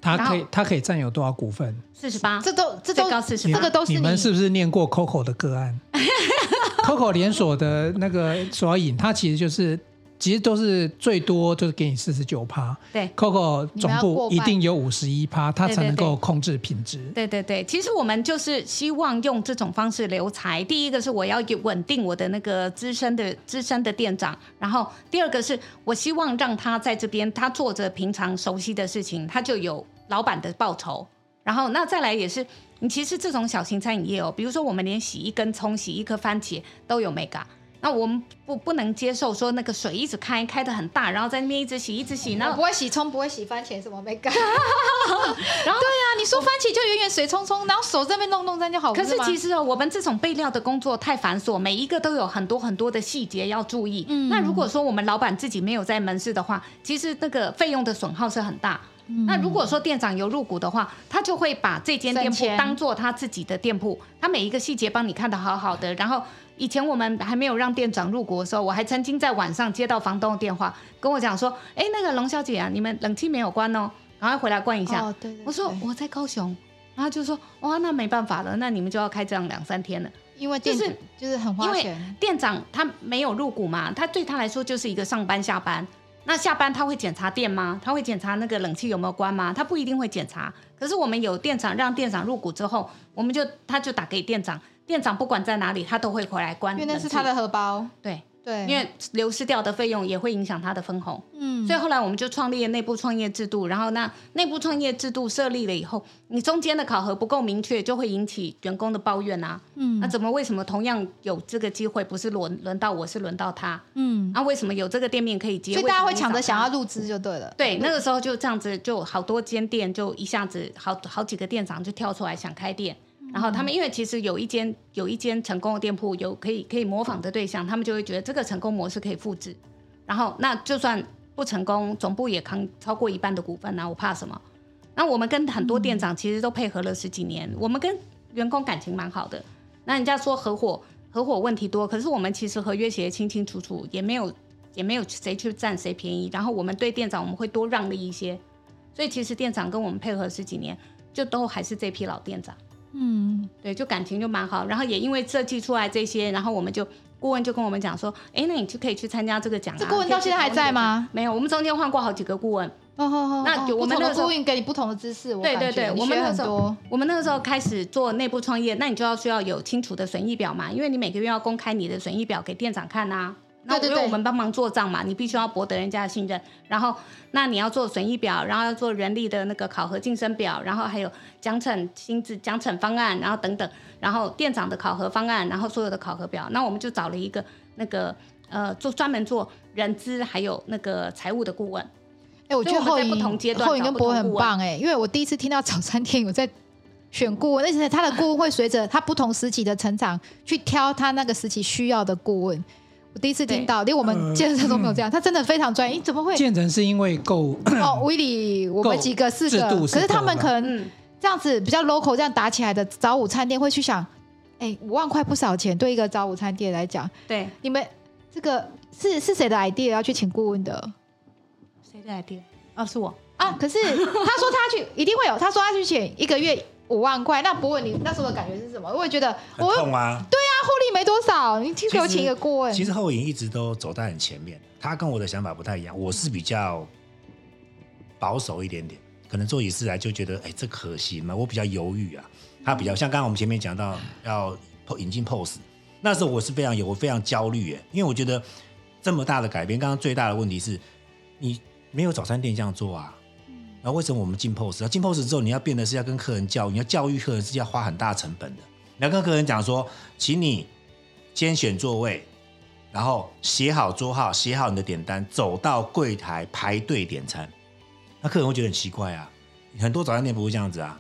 他可以他可以占有多少股份？四十八，这都这都高四十八，这个都是你，你们是不是念过 Coco 的个案？Coco 连锁的那个索引，它其实就是。其实都是最多就是给你四十九趴，对，Coco 总部一定有五十一趴，它才能够控制品质。对对对，其实我们就是希望用这种方式留才。第一个是我要稳定我的那个资深的资深的店长，然后第二个是我希望让他在这边，他做着平常熟悉的事情，他就有老板的报酬。然后那再来也是，你其实这种小型餐饮业哦，比如说我们连洗一根葱、洗一颗番茄都有 mega。那我们不不能接受说那个水一直开开的很大，然后在那边一直洗一直洗，然后不会洗葱，不会洗番茄，什么没干。然后对呀、啊，你说番茄就远远水冲冲，然后手这边弄弄这样就好。可是其实哦，我们这种备料的工作太繁琐，每一个都有很多很多的细节要注意。嗯。那如果说我们老板自己没有在门市的话，其实那个费用的损耗是很大。嗯、那如果说店长有入股的话，他就会把这间店铺当做他自己的店铺，他每一个细节帮你看得好好的。然后以前我们还没有让店长入股的时候，我还曾经在晚上接到房东的电话，跟我讲说：“哎，那个龙小姐啊，你们冷气没有关哦，赶快回来关一下。哦”对对对，我说我在高雄，然后就说：“哇，那没办法了，那你们就要开这样两三天了。”因为就是就是很花钱，因为店长他没有入股嘛，他对他来说就是一个上班下班。那下班他会检查店吗？他会检查那个冷气有没有关吗？他不一定会检查。可是我们有店长让店长入股之后，我们就他就打给店长，店长不管在哪里，他都会回来关。因为那是他的荷包。对。对，因为流失掉的费用也会影响他的分红，嗯，所以后来我们就创立了内部创业制度，然后那内部创业制度设立了以后，你中间的考核不够明确，就会引起员工的抱怨啊，嗯，那怎么为什么同样有这个机会，不是轮轮到我是轮到他，嗯，那为什么有这个店面可以接？所以大家会抢着想要入资就对了，对，那个时候就这样子，就好多间店就一下子好好几个店长就跳出来想开店。然后他们因为其实有一间有一间成功的店铺，有可以可以模仿的对象，他们就会觉得这个成功模式可以复制。然后那就算不成功，总部也扛超过一半的股份啊，我怕什么？那我们跟很多店长其实都配合了十几年，我们跟员工感情蛮好的。那人家说合伙合伙问题多，可是我们其实合约写得清清楚楚，也没有也没有谁去占谁便宜。然后我们对店长我们会多让利一些，所以其实店长跟我们配合十几年，就都还是这批老店长。嗯，对，就感情就蛮好，然后也因为设计出来这些，然后我们就顾问就跟我们讲说，哎，那你就可以去参加这个奖啊。这顾问到现在还在吗？没有，我们中间换过好几个顾问。哦哦哦。那我们那个顾问给你不同的知识，对对对，我们那个时候，我们那个时候开始做内部创业，那你就要需要有清楚的损益表嘛，因为你每个月要公开你的损益表给店长看啊。那因为我们帮忙做账嘛，你必须要博得人家的信任。然后，那你要做损益表，然后要做人力的那个考核晋升表，然后还有奖惩薪资奖惩方案，然后等等，然后店长的考核方案，然后所有的考核表。那我们就找了一个那个呃，做专门做人资还有那个财务的顾问。哎，我觉得后影不同阶段后影跟博很棒哎，因为我第一次听到早餐店有在选顾问，而且他的顾问会随着他不同时期的成长去挑他那个时期需要的顾问。我第一次听到，连我们健身都没有这样，他真的非常专业。你怎么会？建成是因为够哦，威利，我们几个四个，可是他们可能这样子比较 local，这样打起来的早午餐店会去想，哎，五万块不少钱，对一个早午餐店来讲。对，你们这个是是谁的 idea 要去请顾问的？谁的 idea？哦，是我啊。可是他说他去一定会有，他说他去请一个月。五万块，那博文，你那时候的感觉是什么？我也觉得我痛啊。对啊，获利没多少。你听给我请一个顾问。其实后影一直都走在很前面，他跟我的想法不太一样。我是比较保守一点点，可能做起事来就觉得，哎，这可行吗？我比较犹豫啊。他比较像刚刚我们前面讲到要引进 POS，那时候我是非常有，我非常焦虑哎，因为我觉得这么大的改变，刚刚最大的问题是你没有早餐店这样做啊。那为什么我们进 POS？要进 POS 之后，你要变的是要跟客人教育，你要教育客人是要花很大成本的。你要跟客人讲说，请你先选座位，然后写好桌号，写好你的点单，走到柜台排队点餐。那客人会觉得很奇怪啊，很多早餐店不会这样子啊。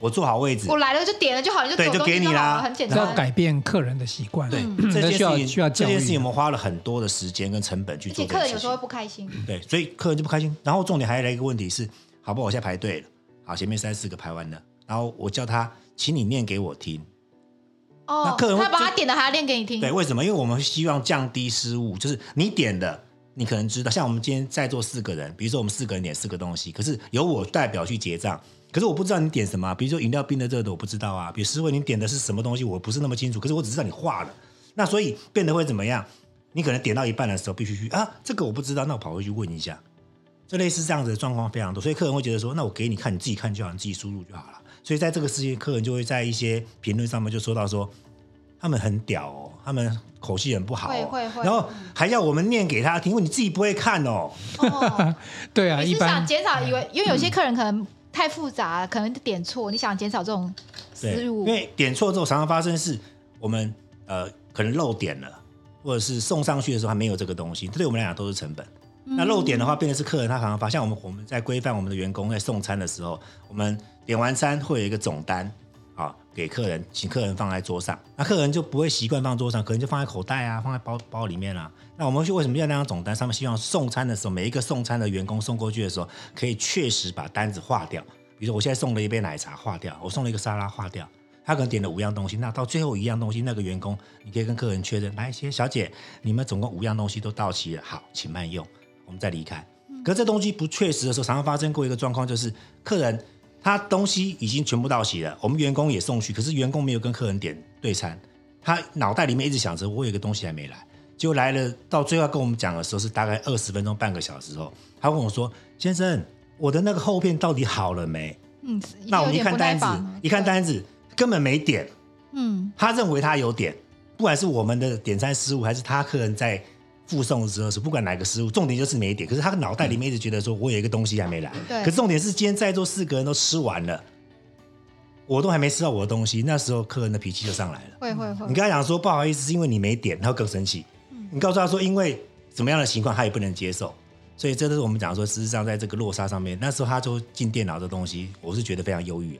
我坐好位置，我来了就点了就好，你就对，就给你啦，很简单。要改变客人的习惯，对，这件事情需要这件事情我们花了很多的时间跟成本去做。客人有时候会不开心，对，所以客人就不开心。然后重点还来一个问题是。好不好？我现在排队了。好，前面三四个排完了，然后我叫他，请你念给我听。哦，那客人他把他点的还要念给你听。对，为什么？因为我们希望降低失误，就是你点的，你可能知道。像我们今天在座四个人，比如说我们四个人点四个东西，可是由我代表去结账，可是我不知道你点什么。比如说饮料冰的、热的，我不知道啊。比如师傅，你点的是什么东西，我不是那么清楚。可是我只知道你化了，那所以变得会怎么样？你可能点到一半的时候，必须去啊，这个我不知道，那我跑回去问一下。就类似这样子的状况非常多，所以客人会觉得说：“那我给你看，你自己看就好，你自己输入就好了。”所以在这个事情，客人就会在一些评论上面就说到说：“他们很屌哦，他们口气很不好，哦，会会会，然后还要我们念给他听，因为你自己不会看哦。哦” 对啊，你是想减少，以为因为有些客人可能太复杂，可能点错，你想减少这种失误。因为点错之后常常发生是，我们呃可能漏点了，或者是送上去的时候还没有这个东西，这对我们来讲都是成本。那漏点的话，变的是客人他常常发现，我们我们在规范我们的员工在送餐的时候，我们点完餐会有一个总单，啊，给客人，请客人放在桌上，那客人就不会习惯放桌上，可能就放在口袋啊，放在包包里面啊。那我们为什么要那张总单？上面希望送餐的时候，每一个送餐的员工送过去的时候，可以确实把单子划掉。比如说，我现在送了一杯奶茶划掉，我送了一个沙拉划掉，他可能点了五样东西，那到最后一样东西，那个员工你可以跟客人确认，来，谢小姐，你们总共五样东西都到齐了，好，请慢用，我们再离开。可这东西不确实的时候，常常发生过一个状况，就是客人。他东西已经全部到齐了，我们员工也送去，可是员工没有跟客人点对餐，他脑袋里面一直想着我有个东西还没来，就来了，到最后跟我们讲的时候是大概二十分钟半个小时后，他问我说：“先生，我的那个厚片到底好了没？”嗯，那我们一看单子，一看单子根本没点，嗯，他认为他有点，不管是我们的点餐失误，还是他客人在。附送的时候是不管哪个失误，重点就是没点。可是他的脑袋里面一直觉得说，我有一个东西还没来。对。可是重点是今天在座四个人都吃完了，我都还没吃到我的东西。那时候客人的脾气就上来了。会会会。你跟他讲说不好意思，是因为你没点，他会更生气。嗯。你告诉他说，因为怎么样的情况他也不能接受。所以这都是我们讲说，事实上在这个落差上面，那时候他就进电脑的东西，我是觉得非常忧郁。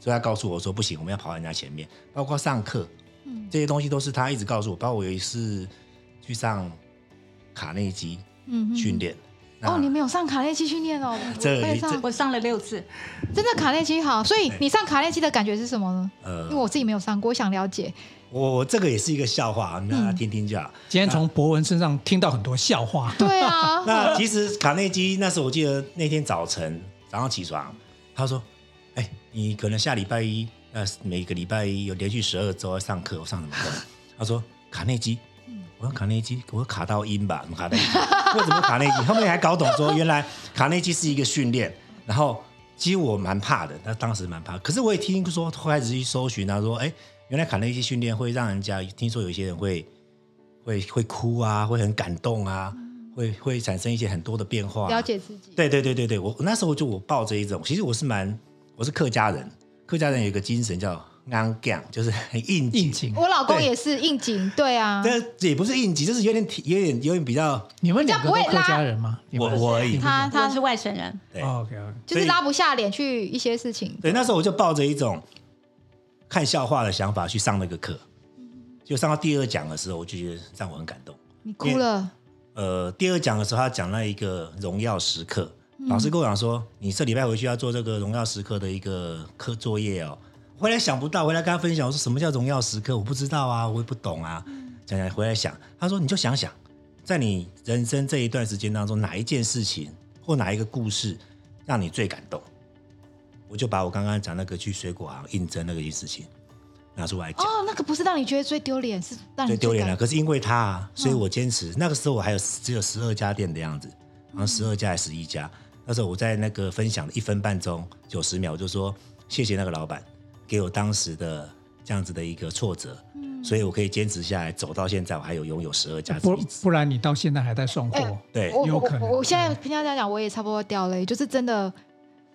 所以他告诉我说，不行，我们要跑在人家前面，包括上课，嗯，这些东西都是他一直告诉我。包括我有一次去上。卡内基训练哦，你没有上卡内基训练哦？这 我上，我上了六次，真的卡内基好。所以你上卡内基的感觉是什么呢？呃，因为我自己没有上过，我想了解。我这个也是一个笑话，你让大家听听就好。今天从博文身上听到很多笑话。对啊，那其实卡内基那时候我记得那天早晨早上起床，他说：“哎，你可能下礼拜一，呃，每个礼拜一有连续十二周要上课，我上什么课？” 他说：“卡内基。”我说卡内基，我说卡到音吧？卡内基？为什么卡内基？后面还搞懂说，原来卡内基是一个训练。然后其实我蛮怕的，那当时蛮怕。可是我也听说，后来仔细搜寻，他说，哎，原来卡内基训练会让人家听说有些人会会会哭啊，会很感动啊，会会产生一些很多的变化。了解自己。对对对对对，我那时候就我抱着一种，其实我是蛮，我是客家人，客家人有一个精神叫。硬颈就是很应景，我老公也是应景，对啊，这也不是应景，就是有点有点有点比较。你们两个都客家人吗？我我而已，他他是外省人，对，OK OK，就是拉不下脸去一些事情。对，那时候我就抱着一种看笑话的想法去上那个课，就上到第二讲的时候，我就觉得让我很感动。你哭了？呃，第二讲的时候，他讲了一个荣耀时刻，老师跟我讲说，你这礼拜回去要做这个荣耀时刻的一个课作业哦。回来想不到，回来跟他分享，我说什么叫荣耀时刻？我不知道啊，我也不懂啊。讲讲回来想，他说你就想想，在你人生这一段时间当中，哪一件事情或哪一个故事让你最感动？我就把我刚刚讲那个去水果行应征那个事情拿出来讲。哦，那个不是让你觉得最丢脸，是让你最丢脸了。可是因为他啊，所以我坚持。那个时候我还有只有十二家店的样子，好像十二家还是十一家。那时候我在那个分享的一分半钟九十秒，我就说谢谢那个老板。给我当时的这样子的一个挫折，嗯，所以我可以坚持下来，走到现在，我还有拥有十二家。不不然你到现在还在送货，欸、对，有可能。我，我，我现在听他这样讲，我也差不多掉泪，就是真的，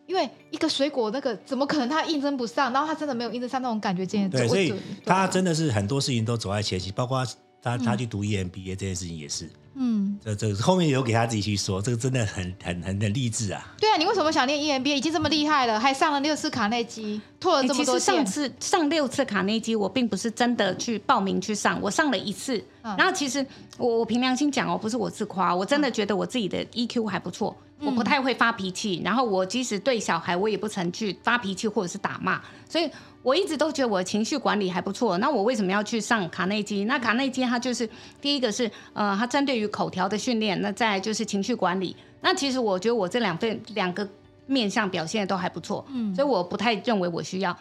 因为一个水果那个怎么可能他应征不上？然后他真的没有应征上那种感觉，今天对，所以他真的是很多事情都走在前期，包括他他去读 EMBA 这件事情也是。嗯，这这后面有给他自己去说，这个真的很很很很励志啊！对啊，你为什么想念 EMBA？已经这么厉害了，还上了六次卡内基，拓了这么多其实上次上六次卡内基，我并不是真的去报名去上，我上了一次。嗯、然后其实我我凭良心讲哦，不是我自夸，我真的觉得我自己的 EQ 还不错，嗯、我不太会发脾气。然后我即使对小孩，我也不曾去发脾气或者是打骂，所以。我一直都觉得我的情绪管理还不错，那我为什么要去上卡内基？那卡内基它就是第一个是呃，它针对于口条的训练，那再来就是情绪管理。那其实我觉得我这两份两个面向表现都还不错，嗯，所以我不太认为我需要。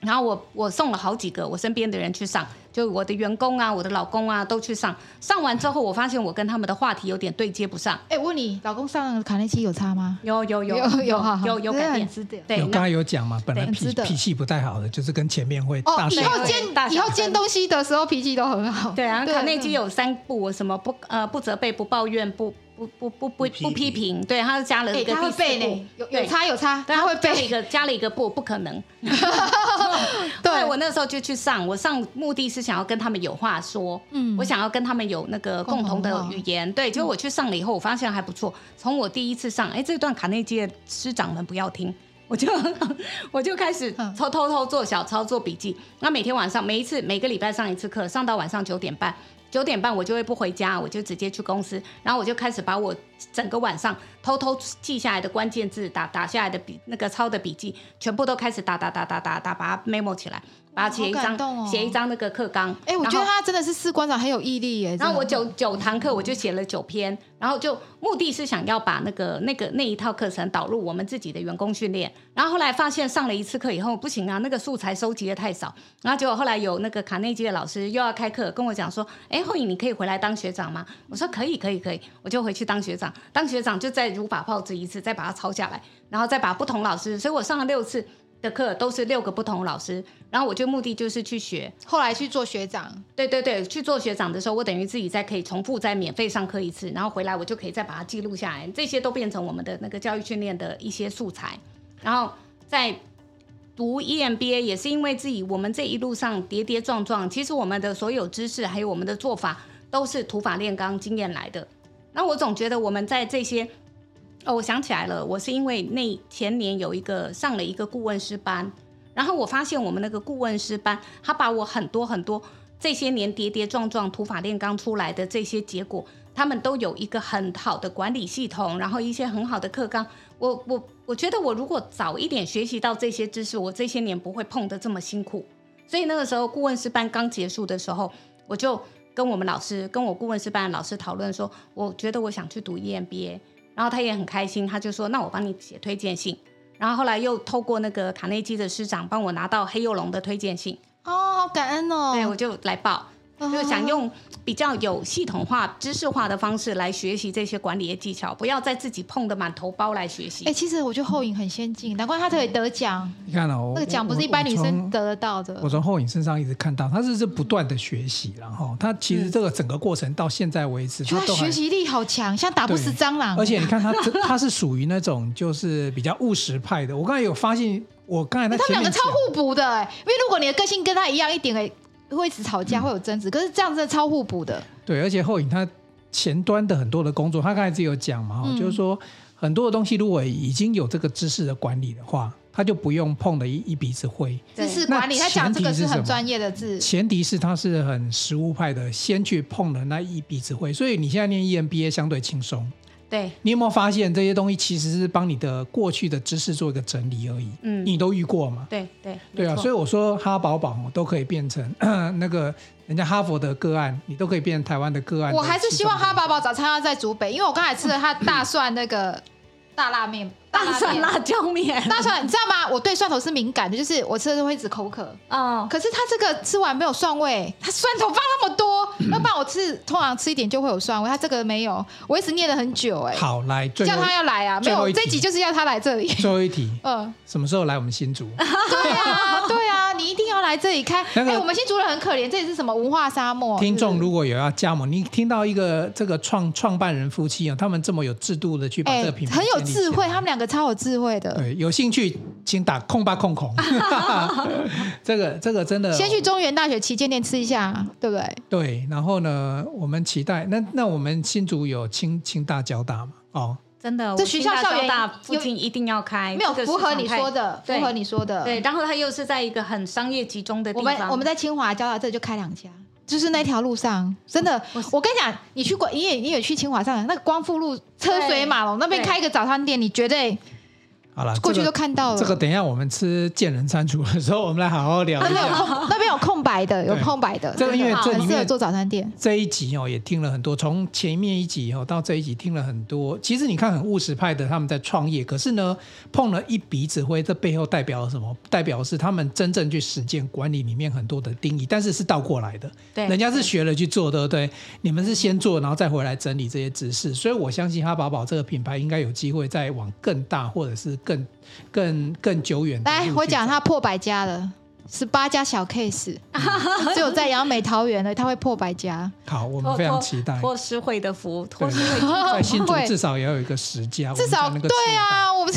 然后我我送了好几个我身边的人去上，就我的员工啊，我的老公啊都去上。上完之后，我发现我跟他们的话题有点对接不上。哎，我问你，老公上卡内基有差吗？有有有有有哈有有改变。对，刚才有讲嘛，本来脾脾气不太好的，就是跟前面会大。以后煎以后煎东西的时候脾气都很好。对啊，卡内基有三不，什么不呃不责备、不抱怨、不。不不不不不批评，对，他是加了一个第四步，有有差有差，他会背。一个加了一个不，不可能。对，我那时候就去上，我上目的是想要跟他们有话说，嗯，我想要跟他们有那个共同的语言，对，结果我去上了以后，我发现还不错。从我第一次上，哎，这段卡内基的师长们不要听，我就 我就开始偷偷偷做小抄做笔记。那每天晚上每一次每个礼拜上一次课，上到晚上九点半。九点半我就会不回家，我就直接去公司，然后我就开始把我整个晚上偷偷记下来的关键字打打下来的笔那个抄的笔记，全部都开始打打打打打打，把它 memo 起来。把它写一张，写、哦、一张那个课纲。哎、欸，我觉得他真的是士官长很有毅力耶。然后我九九堂课我就写了九篇，然后就目的是想要把那个那个那一套课程导入我们自己的员工训练。然后后来发现上了一次课以后不行啊，那个素材收集的太少。然后结果后来有那个卡内基的老师又要开课，跟我讲说：“哎，后影你可以回来当学长吗？”我说：“可以，可以，可以。”我就回去当学长。当学长就再如法炮制一次，再把它抄下来，然后再把不同老师，所以我上了六次。的课都是六个不同的老师，然后我就目的就是去学，后来去做学长。对对对，去做学长的时候，我等于自己再可以重复再免费上课一次，然后回来我就可以再把它记录下来，这些都变成我们的那个教育训练的一些素材。然后在读 EMBA 也是因为自己我们这一路上跌跌撞撞，其实我们的所有知识还有我们的做法都是土法炼钢经验来的。那我总觉得我们在这些。哦，我想起来了，我是因为那前年有一个上了一个顾问师班，然后我发现我们那个顾问师班，他把我很多很多这些年跌跌撞撞、土法炼钢出来的这些结果，他们都有一个很好的管理系统，然后一些很好的课纲。我我我觉得我如果早一点学习到这些知识，我这些年不会碰得这么辛苦。所以那个时候顾问师班刚结束的时候，我就跟我们老师，跟我顾问师班的老师讨论说，我觉得我想去读 EMBA。然后他也很开心，他就说：“那我帮你写推荐信。”然后后来又透过那个卡内基的师长帮我拿到黑幼龙的推荐信。哦，好感恩哦！对，我就来报。就想用比较有系统化、知识化的方式来学习这些管理的技巧，不要再自己碰的满头包来学习。哎、欸，其实我觉得后影很先进，难怪他可以得奖。你看哦，那个奖不是一般女生得得到的。我从后影身上一直看到，他是是不断的学习，然后他其实这个整个过程到现在为止，学习力好强，像打不死蟑螂。而且你看他，他是属于那种就是比较务实派的。我刚才有发现，我刚才那他们两个超互补的，哎，因为如果你的个性跟他一样一点，哎。会一直吵架，会有争执，可是这样子超互补的。对，而且后影他前端的很多的工作，他刚才自己有讲嘛，嗯、就是说很多的东西如果已经有这个知识的管理的话，他就不用碰的一一鼻子灰。知识管理，他讲这个是很专业的字。前提是他是很实务派的，先去碰了那一笔子灰，所以你现在念 EMBA 相对轻松。对，你有没有发现这些东西其实是帮你的过去的知识做一个整理而已？嗯，你都遇过嘛？对对对啊，所以我说哈宝宝都可以变成 那个人家哈佛的个案，你都可以变成台湾的个案。我还是希望哈宝宝早餐要在竹北，因为我刚才吃了他大蒜那个大辣面。大蒜辣椒面，大蒜，你知道吗？我对蒜头是敏感的，就是我吃的时候会一直口渴。嗯，可是它这个吃完没有蒜味，它蒜头放那么多，要不然我吃通常吃一点就会有蒜味，它这个没有，我一直念了很久。哎，好来，叫他要来啊！没有，这集就是要他来这里。最后一题，嗯，什么时候来我们新竹？对啊，对啊，你一定要来这里看。哎，我们新竹人很可怜，这里是什么文化沙漠？听众如果有要加盟，你听到一个这个创创办人夫妻啊，他们这么有制度的去把这个品牌，很有智慧，他们两个超有智慧的。对，有兴趣请打空吧空空。这个这个真的，先去中原大学旗舰店吃一下，对不对？对，然后呢，我们期待那那我们新竹有清清大交大嘛？哦，真的，这学校校园大附近一定要开，没有符合你说的，符合你说的。对，然后它又是在一个很商业集中的地方。我们我们在清华交大这就开两家，就是那条路上，真的，我跟你讲，你去过，你也你也去清华上那个光复路车水马龙那边开一个早餐店，你绝对。好了，过去都看到了。这个等一下我们吃见人餐厨的时候，我们来好好聊一下。那边有空，那边有空白的，有空白的。这个因为这里面做早餐店这一集哦，也听了很多，从前面一集哦到这一集听了很多。其实你看很务实派的他们在创业，可是呢碰了一鼻子灰，这背后代表了什么？代表是他们真正去实践管理里面很多的定义，但是是倒过来的。对，人家是学了去做的，对，对，你们是先做，然后再回来整理这些知识。所以我相信哈宝宝这个品牌应该有机会再往更大，或者是更更。更更久远。来，我讲他破百家了，十八家小 case，只有在杨美桃园呢他会破百家。好，我们非常期待。托师会的福，托师会 在新竹至少也要有一个十家，至少对啊，我们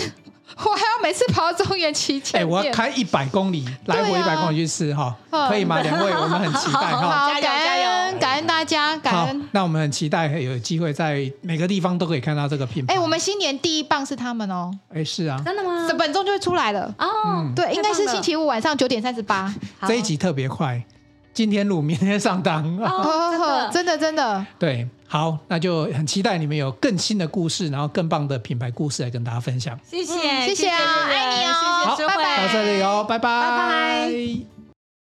我还要每次跑到中原旗舰。哎，我要开一百公里来回一百公里去试哈，可以吗？两位，我们很期待哈，加油加油！感恩大家，感恩。那我们很期待有机会在每个地方都可以看到这个品牌。哎，我们新年第一棒是他们哦。哎，是啊，真的吗？本周就会出来了哦。对，应该是星期五晚上九点三十八。这一集特别快，今天录，明天上档。哦，真的 真的。对，好，那就很期待你们有更新的故事，然后更棒的品牌故事来跟大家分享。谢谢，谢谢啊，爱你哦。好，拜拜。到这里哦，拜拜，拜拜。